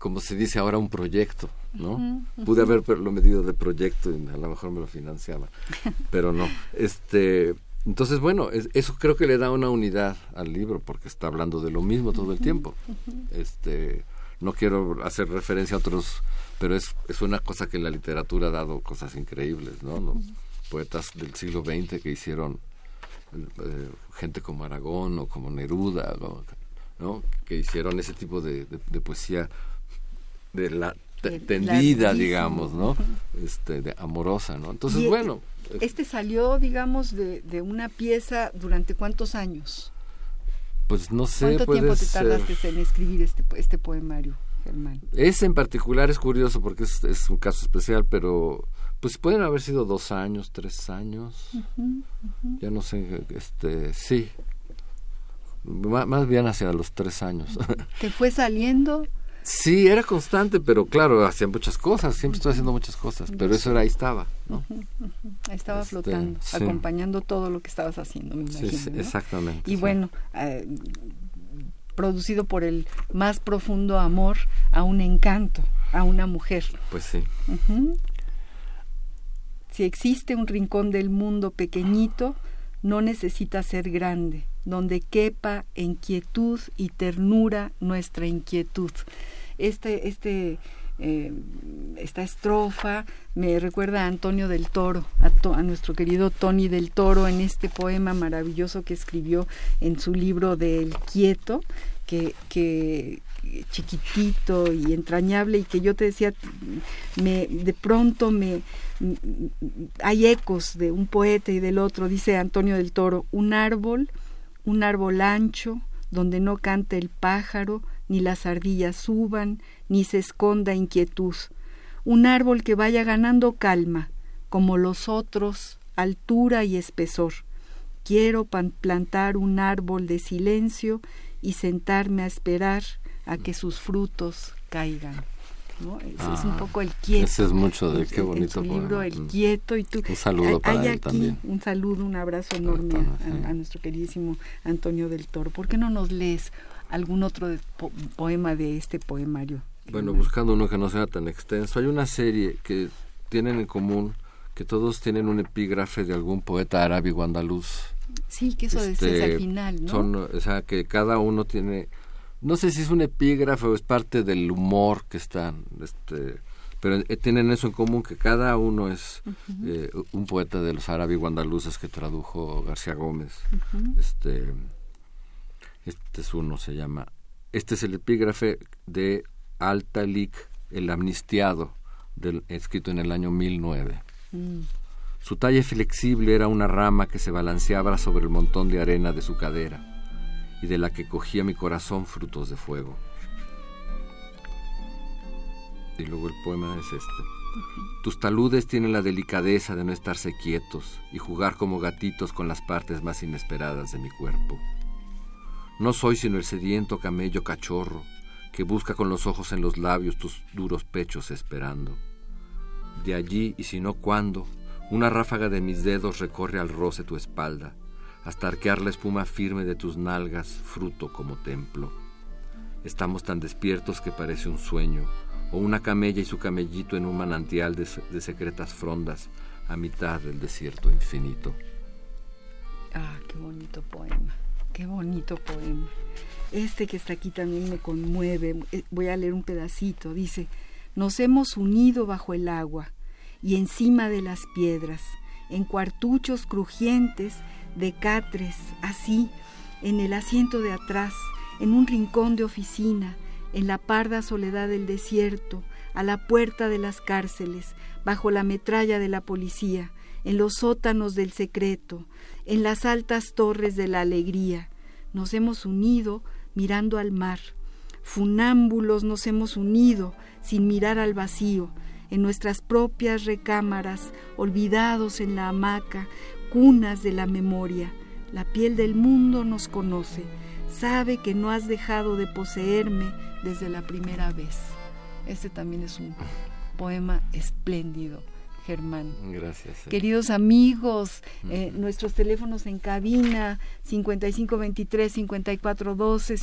Speaker 1: como se dice ahora, un proyecto, ¿no? Pude haberlo medido de proyecto y a lo mejor me lo financiaba, pero no. Este, entonces, bueno, eso creo que le da una unidad al libro porque está hablando de lo mismo todo el tiempo. Este, no quiero hacer referencia a otros, pero es, es una cosa que la literatura ha dado cosas increíbles, ¿no? Los poetas del siglo XX que hicieron eh, gente como Aragón o como Neruda, ¿no? Que hicieron ese tipo de poesía de la tendida, digamos, ¿no? Este, de amorosa, ¿no? Entonces, bueno.
Speaker 2: Este salió, digamos, de, de una pieza durante cuántos años?
Speaker 1: Pues no sé.
Speaker 2: ¿Cuánto tiempo te tardaste en escribir este, este poemario, Germán?
Speaker 1: Ese en particular es curioso porque es, es, un caso especial, pero pues pueden haber sido dos años, tres años. Ya no sé, este, sí. más bien hacia los tres años.
Speaker 2: ¿Te fue saliendo?
Speaker 1: Sí, era constante, pero claro, hacía muchas cosas, siempre estoy haciendo muchas cosas, pero eso era ahí estaba, ¿no?
Speaker 2: Estaba este, flotando, acompañando todo lo que estabas haciendo, me imagino. Sí,
Speaker 1: exactamente.
Speaker 2: Y bueno, eh, producido por el más profundo amor a un encanto, a una mujer.
Speaker 1: Pues sí.
Speaker 2: Si existe un rincón del mundo pequeñito, no necesita ser grande, donde quepa en quietud y ternura nuestra inquietud. Este, este, eh, esta estrofa me recuerda a Antonio del Toro, a, nuestro querido Tony del Toro, en este poema maravilloso que escribió en su libro del Quieto, que, que chiquitito y entrañable y que yo te decía me de pronto me hay ecos de un poeta y del otro. Dice Antonio del Toro un árbol un árbol ancho donde no cante el pájaro ni las ardillas suban, ni se esconda inquietud. Un árbol que vaya ganando calma, como los otros, altura y espesor. Quiero plantar un árbol de silencio y sentarme a esperar a que sus frutos caigan. ¿No? Es, un ah, poco el quieto.
Speaker 1: Ese es mucho de qué bonito.
Speaker 2: En libro El mm. quieto y tú.
Speaker 1: Un saludo para él también.
Speaker 2: Un saludo, un abrazo enorme a, a, nuestro queridísimo Antonio del Toro. ¿Por qué no nos lees algún otro poema de este poemario.
Speaker 1: Bueno, buscando uno que no sea tan extenso, hay una serie que tienen en común que todos tienen un epígrafe de algún poeta árabe o andaluz.
Speaker 2: Sí, que eso es al este, final, ¿no?
Speaker 1: Son, o sea, que cada uno tiene, no sé si es un epígrafe o es parte del humor que están, este, pero eh, tienen eso en común que cada uno es eh, un poeta de los árabes o andaluces que tradujo García Gómez. Este este es uno, se llama. Este es el epígrafe de Altalik, el amnistiado, del, escrito en el año 1009. Mm. Su talle flexible era una rama que se balanceaba sobre el montón de arena de su cadera. Y de la que cogía mi corazón frutos de fuego. Y luego el poema es este. Tus taludes tienen la delicadeza de no estarse quietos y jugar como gatitos con las partes más inesperadas de mi cuerpo. No soy sino el sediento camello cachorro que busca con los ojos en los labios tus duros pechos esperando. De allí, y si no cuándo, una ráfaga de mis dedos recorre al roce tu espalda, hasta arquear la espuma firme de tus nalgas, fruto como templo. Estamos tan despiertos que parece un sueño, o una camella y su camellito en un manantial de, de secretas frondas a mitad del desierto infinito.
Speaker 2: Ah, qué bonito poema, qué bonito poema. Este que está aquí también me conmueve. Eh, Voy a leer un pedacito. Dice, nos hemos unido bajo el agua y encima de las piedras, en cuartuchos crujientes de catres, así, en el asiento de atrás, en un rincón de oficina, en la parda soledad del desierto, a la puerta de las cárceles, bajo la metralla de la policía, en los sótanos del secreto, en las altas torres de la alegría. Nos hemos unido mirando al mar. Funámbulos nos hemos unido sin mirar al vacío, en nuestras propias recámaras, olvidados en la hamaca, cunas de la memoria. La piel del mundo nos conoce, sabe que no has dejado de poseerme desde la primera vez. Este también es un poema espléndido. Germán.
Speaker 1: Gracias. eh.
Speaker 2: Queridos amigos, eh, nuestros teléfonos en cabina 5523-5412,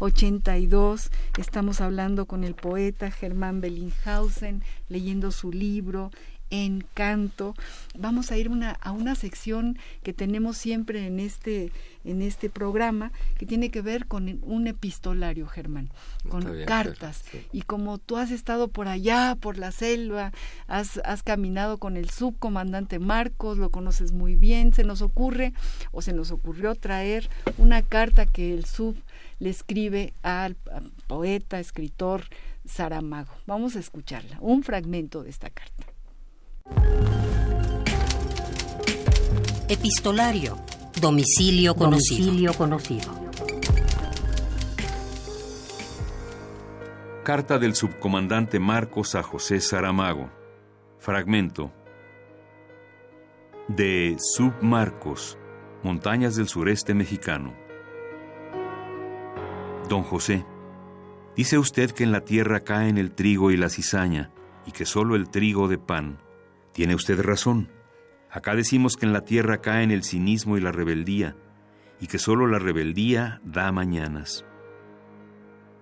Speaker 2: 5523-7682. Estamos hablando con el poeta Germán Bellinghausen, leyendo su libro Encanto. Vamos a ir una, a una sección que tenemos siempre en este, en este programa que tiene que ver con un epistolario, Germán, con
Speaker 1: bien,
Speaker 2: cartas.
Speaker 1: Sí.
Speaker 2: Y como tú has estado por allá, por la selva, has, has caminado con el subcomandante Marcos, lo conoces muy bien, se nos ocurre o se nos ocurrió traer una carta que el sub le escribe al, al poeta, escritor Saramago. Vamos a escucharla, un fragmento de esta carta.
Speaker 5: Epistolario. Domicilio conocido.
Speaker 7: Domicilio conocido.
Speaker 4: Carta del subcomandante Marcos a José Saramago. Fragmento. De Submarcos, Montañas del Sureste Mexicano. Don José, dice usted que en la tierra caen el trigo y la cizaña, y que solo el trigo de pan. Tiene usted razón. Acá decimos que en la tierra caen el cinismo y la rebeldía, y que solo la rebeldía da mañanas.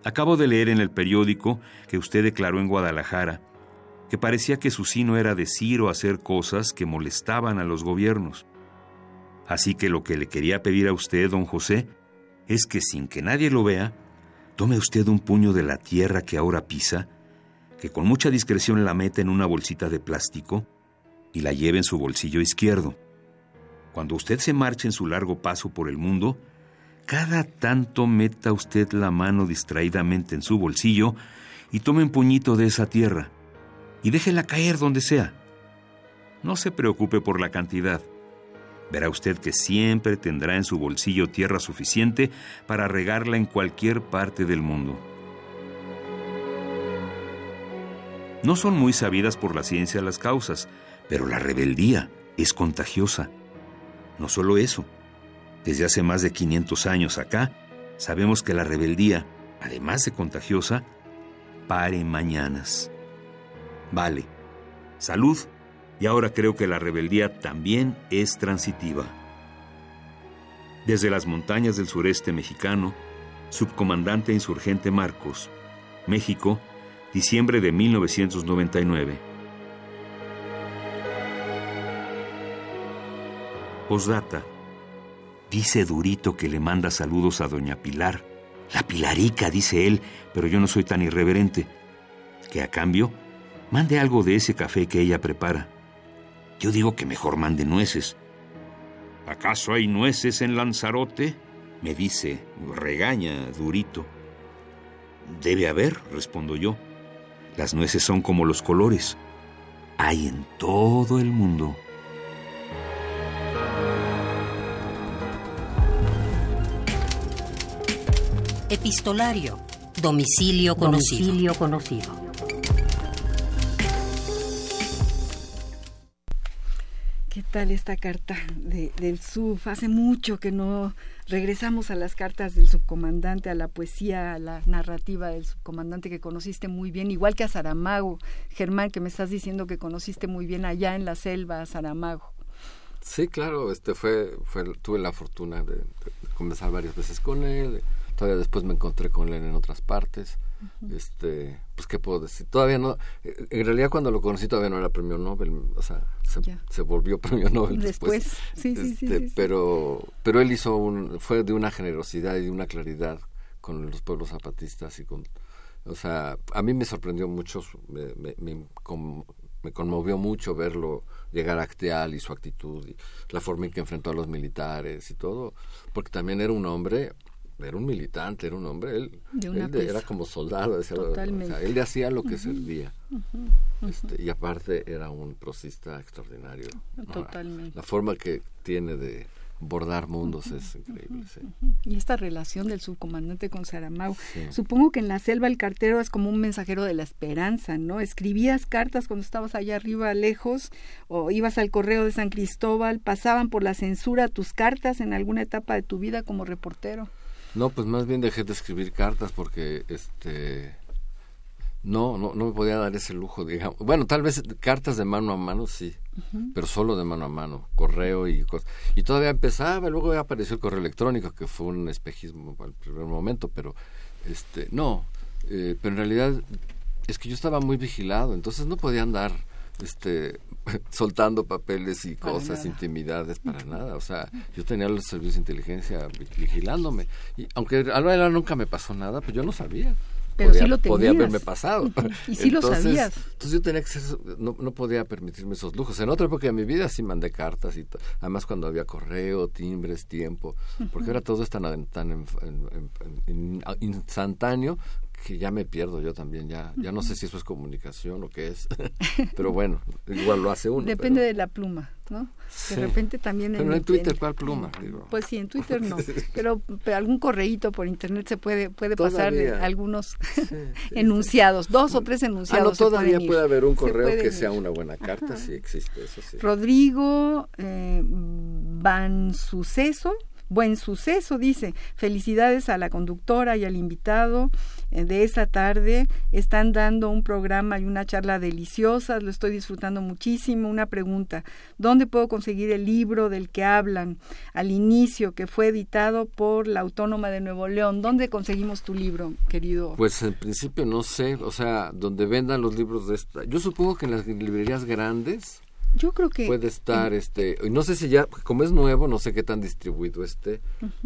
Speaker 4: Acabo de leer en el periódico que usted declaró en Guadalajara que parecía que su sino era decir o hacer cosas que molestaban a los gobiernos. Así que lo que le quería pedir a usted, don José, es que sin que nadie lo vea, tome usted un puño de la tierra que ahora pisa, que con mucha discreción la meta en una bolsita de plástico y la lleve en su bolsillo izquierdo. Cuando usted se marche en su largo paso por el mundo, cada tanto meta usted la mano distraídamente en su bolsillo y tome un puñito de esa tierra y déjela caer donde sea. No se preocupe por la cantidad. Verá usted que siempre tendrá en su bolsillo tierra suficiente para regarla en cualquier parte del mundo. No son muy sabidas por la ciencia las causas, pero la rebeldía es contagiosa. No solo eso, desde hace más de 500 años acá, sabemos que la rebeldía, además de contagiosa, pare mañanas. Vale, salud, y ahora creo que la rebeldía también es transitiva. Desde las montañas del sureste mexicano, subcomandante insurgente Marcos, México, diciembre de 1999. Postdata. Dice Durito que le manda saludos a doña Pilar. La Pilarica, dice él, pero yo no soy tan irreverente. Que a cambio, mande algo de ese café que ella prepara. Yo digo que mejor mande nueces. ¿Acaso hay nueces en Lanzarote? Me dice, regaña Durito. Debe haber, respondo yo. Las nueces son como los colores. Hay en todo el mundo.
Speaker 5: Epistolario. Domicilio conocido.
Speaker 7: Domicilio conocido.
Speaker 2: ¿Qué tal esta carta de- del SUF? Hace mucho que no regresamos a las cartas del subcomandante, a la poesía, a la narrativa del subcomandante que conociste muy bien, igual que a Saramago. Germán, que me estás diciendo que conociste muy bien allá en la selva a Saramago.
Speaker 1: Sí, claro, este fue, fue tuve la fortuna de, de conversar varias veces con él. Todavía después me encontré con él en otras partes. Este, pues qué puedo decir. Todavía no. eh, En realidad cuando lo conocí todavía no era premio Nobel, o sea, se, volvió premio Nobel después.
Speaker 2: Después, sí, sí, sí,
Speaker 1: Este,
Speaker 2: sí, sí.
Speaker 1: Pero, pero él hizo un, fue de una generosidad y de una claridad con los pueblos zapatistas y con, o sea, a mí me sorprendió mucho, me, me, me con- me conmovió mucho verlo llegar a Acteal y su actitud y la forma en que enfrentó a los militares y todo, porque también era un hombre, era un militante, era un hombre, él,
Speaker 2: De
Speaker 1: él de- era como soldado, decía, o sea,
Speaker 2: Totalmente.
Speaker 1: él le hacía lo que servía. Este, y aparte era un prosista extraordinario.
Speaker 2: Totalmente.
Speaker 1: La forma que tiene de bordar mundos es increíble. sí.
Speaker 2: Y esta relación del subcomandante con Saramago.
Speaker 1: Sí.
Speaker 2: Supongo que en la selva el cartero es como un mensajero de la esperanza, ¿no? Escribías cartas cuando estabas allá arriba lejos o ibas al correo de San Cristóbal, pasaban por la censura tus cartas en alguna etapa de tu vida como reportero.
Speaker 1: No, pues más bien dejé de escribir cartas porque este no, no, no me podía dar ese lujo, digamos. Bueno, tal vez cartas de mano a mano sí, pero solo de mano a mano, correo y cosas. Y todavía empezaba, luego ya apareció el correo electrónico, que fue un espejismo al primer momento, pero este no, eh, pero en realidad es que yo estaba muy vigilado, entonces no podía andar este soltando papeles y
Speaker 2: Para
Speaker 1: cosas,
Speaker 2: nada.
Speaker 1: intimidades para nada, o sea, yo tenía los servicios de inteligencia vi- vigilándome y aunque a la nunca me pasó nada, pues yo no sabía.
Speaker 2: Pero
Speaker 1: podía,
Speaker 2: sí lo
Speaker 1: podía
Speaker 2: tenías.
Speaker 1: haberme pasado.
Speaker 2: Y sí lo sabías.
Speaker 1: Entonces yo tenía que ser, no, no podía permitirme esos lujos. En otra época de mi vida sí mandé cartas y además cuando había correo, timbres, tiempo, porque ahora todo es tan, tan en- en- en- en- instantáneo que ya me pierdo yo también, ya, ya no sé si eso es comunicación o qué es, pero bueno, igual lo hace uno.
Speaker 2: Depende
Speaker 1: pero-
Speaker 2: de la pluma, ¿no?
Speaker 1: Sí.
Speaker 2: De repente también
Speaker 1: Pero en Twitter, ¿cuál pluma? Digo.
Speaker 2: Pues sí, en Twitter no, pero, pero algún correíto por internet se puede puede pasar
Speaker 1: Todavía.
Speaker 2: algunos
Speaker 1: Sí, sí,
Speaker 2: enunciados, dos o tres
Speaker 1: Ah, no,
Speaker 2: enunciados. se
Speaker 1: todavía puede haber un correo que sea una buena carta, sí existe, eso sí.
Speaker 2: Rodrigo eh, Van Suceso, buen suceso, dice. Felicidades a la conductora y al invitado eh, de esta tarde. Están dando un programa y una charla deliciosas, lo estoy disfrutando muchísimo. Una pregunta, ¿dónde puedo conseguir el libro del que hablan al inicio, que fue editado por la Autónoma de Nuevo León? ¿Dónde conseguimos tu libro, querido?
Speaker 1: Pues en principio no sé, o sea, donde vendan los libros de. Yo supongo que en las librerías grandes
Speaker 2: Yo creo que...
Speaker 1: puede estar, este, no sé si ya, como es nuevo, no sé qué tan distribuido esté,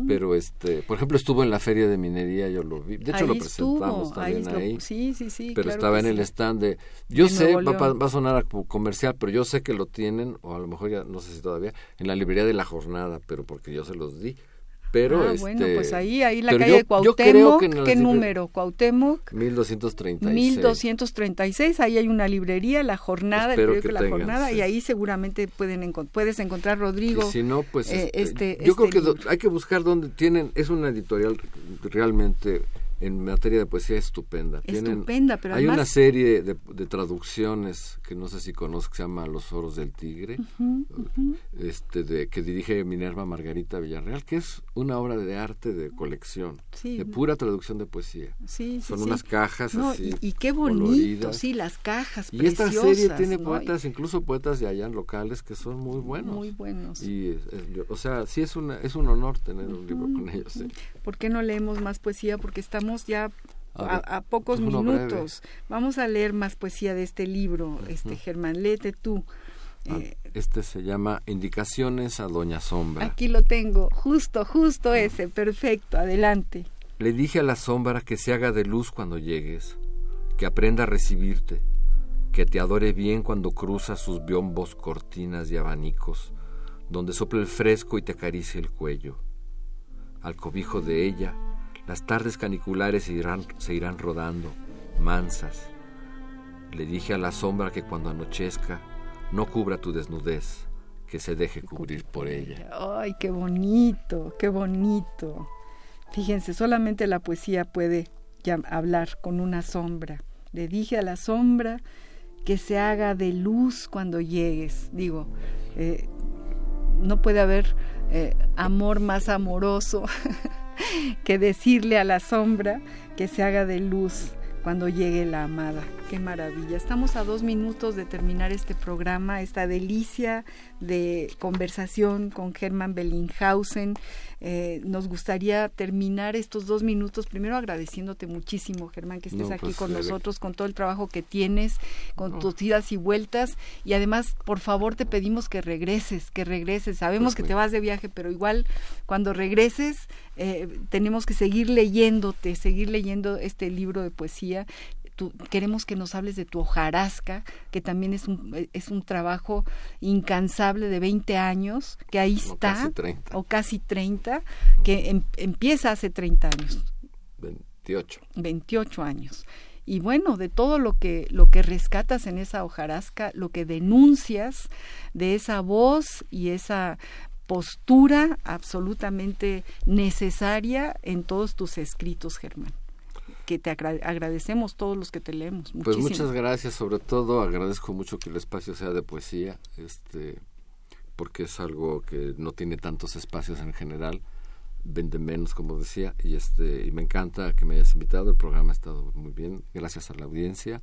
Speaker 1: pero este, por ejemplo, estuvo en la feria de minería, yo lo vi, de hecho
Speaker 2: ahí
Speaker 1: lo presentamos
Speaker 2: estuvo,
Speaker 1: también ahí.
Speaker 2: lo- sí, sí, sí.
Speaker 1: pero
Speaker 2: claro
Speaker 1: estaba en el stand de yo sé va, va- a sonar comercial pero yo sé que lo tienen o a lo mejor ya no sé si todavía en la librería de la jornada pero porque yo se los di pero
Speaker 2: ah,
Speaker 1: este
Speaker 2: bueno, pues ahí, ahí la calle
Speaker 1: yo-
Speaker 2: Cuauhtémoc,
Speaker 1: que
Speaker 2: ¿qué número? Cuauhtémoc,
Speaker 1: 1236
Speaker 2: 1236, ahí hay una librería, La Jornada,
Speaker 1: Espero
Speaker 2: el periódico
Speaker 1: que
Speaker 2: La
Speaker 1: tengan,
Speaker 2: Jornada,
Speaker 1: sí.
Speaker 2: y ahí seguramente pueden puedes encontrar, Rodrigo,
Speaker 1: Y si no, pues
Speaker 2: eh,
Speaker 1: este,
Speaker 2: este-
Speaker 1: yo
Speaker 2: este
Speaker 1: creo que hay que buscar dónde tienen, es una editorial realmente en materia de poesía estupenda. Tienen-
Speaker 2: Estupenda, pero
Speaker 1: hay una serie de, de traducciones que no sé si conozco, que se llama Los Oros del Tigre, este de que dirige Minerva Margarita Villarreal, que es una obra de arte de colección,
Speaker 2: Sí.
Speaker 1: de pura traducción de poesía.
Speaker 2: Sí, sí,
Speaker 1: Son
Speaker 2: sí.
Speaker 1: unas cajas
Speaker 2: No,
Speaker 1: así.
Speaker 2: y, y qué bonito,
Speaker 1: coloridas.
Speaker 2: sí, las cajas
Speaker 1: Y esta serie tiene
Speaker 2: ¿no?
Speaker 1: poetas, incluso poetas de allá locales que son muy buenos.
Speaker 2: Muy buenos.
Speaker 1: Y, o sea, sí es, una, es un honor tener un libro con ellos.
Speaker 2: ¿Por qué no leemos más poesía? Porque estamos ya
Speaker 1: A
Speaker 2: pocos
Speaker 1: breve.
Speaker 2: minutos. Vamos a leer más poesía de este libro, este Germán, léete tú.
Speaker 1: Ah,
Speaker 2: Eh,
Speaker 1: Este se llama Indicaciones a Doña Sombra.
Speaker 2: Aquí lo tengo, justo, justo ese, perfecto, adelante.
Speaker 1: Le dije a la sombra que se haga de luz cuando llegues, que aprenda a recibirte, que te adore bien cuando cruzas sus biombos, cortinas y abanicos, donde sopla el fresco y te acaricia el cuello. Al cobijo de ella, las tardes caniculares se irán, se irán rodando, mansas. Le dije a la sombra que cuando anochezca, no cubra tu desnudez, que se deje cubrir por ella.
Speaker 2: Ay, qué bonito, qué bonito. Fíjense, solamente la poesía puede hablar con una sombra. Le dije a la sombra que se haga de luz cuando llegues. Digo, eh, no puede haber eh, amor más amoroso que decirle a la sombra que se haga de luz cuando llegue la amada. Qué maravilla. Estamos a dos minutos de terminar este programa, esta delicia de conversación con Germán Bellinghausen. Eh, nos gustaría terminar estos dos minutos primero agradeciéndote muchísimo, Germán, que estés aquí
Speaker 1: pues,
Speaker 2: con nosotros, con todo el trabajo que tienes, con tus idas y vueltas. Y además, por favor, te pedimos que regreses, que regreses. Sabemos
Speaker 1: Pues
Speaker 2: que te vas de viaje, pero igual cuando regreses eh, tenemos que seguir leyéndote, seguir leyendo este libro de poesía. Queremos que nos hables de tu hojarasca, que también es un, es un trabajo incansable de 20 años, que ahí
Speaker 1: O
Speaker 2: está,
Speaker 1: casi 30.
Speaker 2: o casi 30, que em- empieza hace 30 años.
Speaker 1: 28.
Speaker 2: 28 años. Y bueno, de todo lo que lo que rescatas en esa hojarasca, lo que denuncias de esa voz y esa postura absolutamente necesaria en todos tus escritos, Germán. Que te agra- agradecemos todos los que te leemos.
Speaker 1: Pues muchas gracias, sobre todo agradezco mucho que el espacio sea de poesía, este, porque es algo que no tiene tantos espacios en general, vende menos, como decía, y este, y me encanta que me hayas invitado, el programa ha estado muy bien, gracias a la audiencia,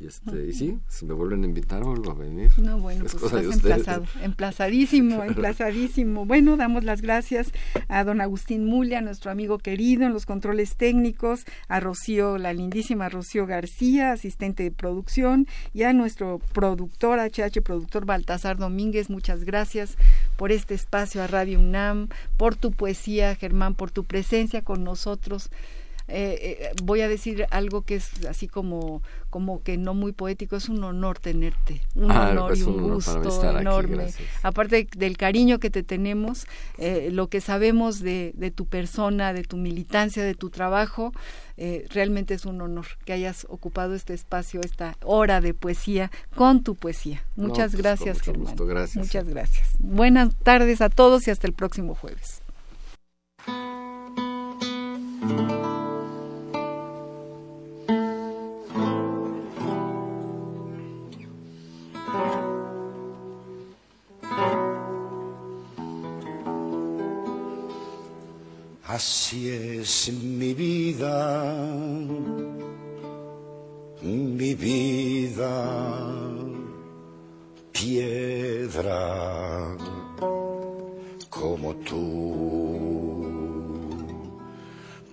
Speaker 1: y este, y sí, si me vuelven a invitar, vuelvo a venir.
Speaker 2: No, bueno,
Speaker 1: Es
Speaker 2: pues estás emplazado, emplazadísimo, emplazadísimo. Bueno, damos las gracias a don Agustín Mulia, nuestro amigo querido en los controles técnicos, a Rocío, la lindísima Rocío García, asistente de producción, y a nuestro productor, HH productor Baltasar Domínguez, muchas gracias por este espacio a Radio UNAM, por tu poesía, Germán, por tu presencia con nosotros. Eh, eh, voy a decir algo que es así como como que no muy poético es un honor tenerte un
Speaker 1: Ah,
Speaker 2: honor y
Speaker 1: un
Speaker 2: gusto
Speaker 1: aquí,
Speaker 2: enorme. aparte del cariño que te tenemos eh, lo que sabemos de, de tu persona de tu militancia de tu trabajo realmente es un honor que hayas ocupado este espacio esta hora de poesía con tu poesía.
Speaker 1: No,
Speaker 2: muchas
Speaker 1: pues, con
Speaker 2: gracias Germán.
Speaker 1: gusto, gracias.
Speaker 2: muchas gracias. Buenas tardes a todos y hasta el próximo jueves
Speaker 7: Así es mi vida, mi vida, piedra como tú,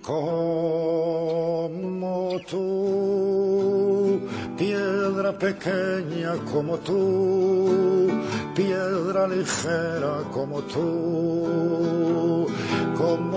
Speaker 7: como tú, piedra pequeña como tú, piedra ligera como tú,